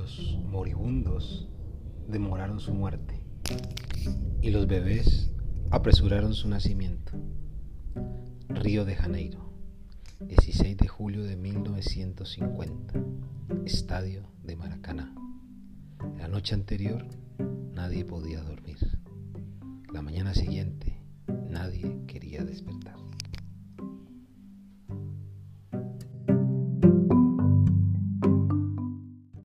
Los moribundos demoraron su muerte y los bebés apresuraron su nacimiento. Río de Janeiro, 16 de julio de 1950, Estadio de Maracaná. La noche anterior nadie podía dormir. La mañana siguiente nadie quería despertar.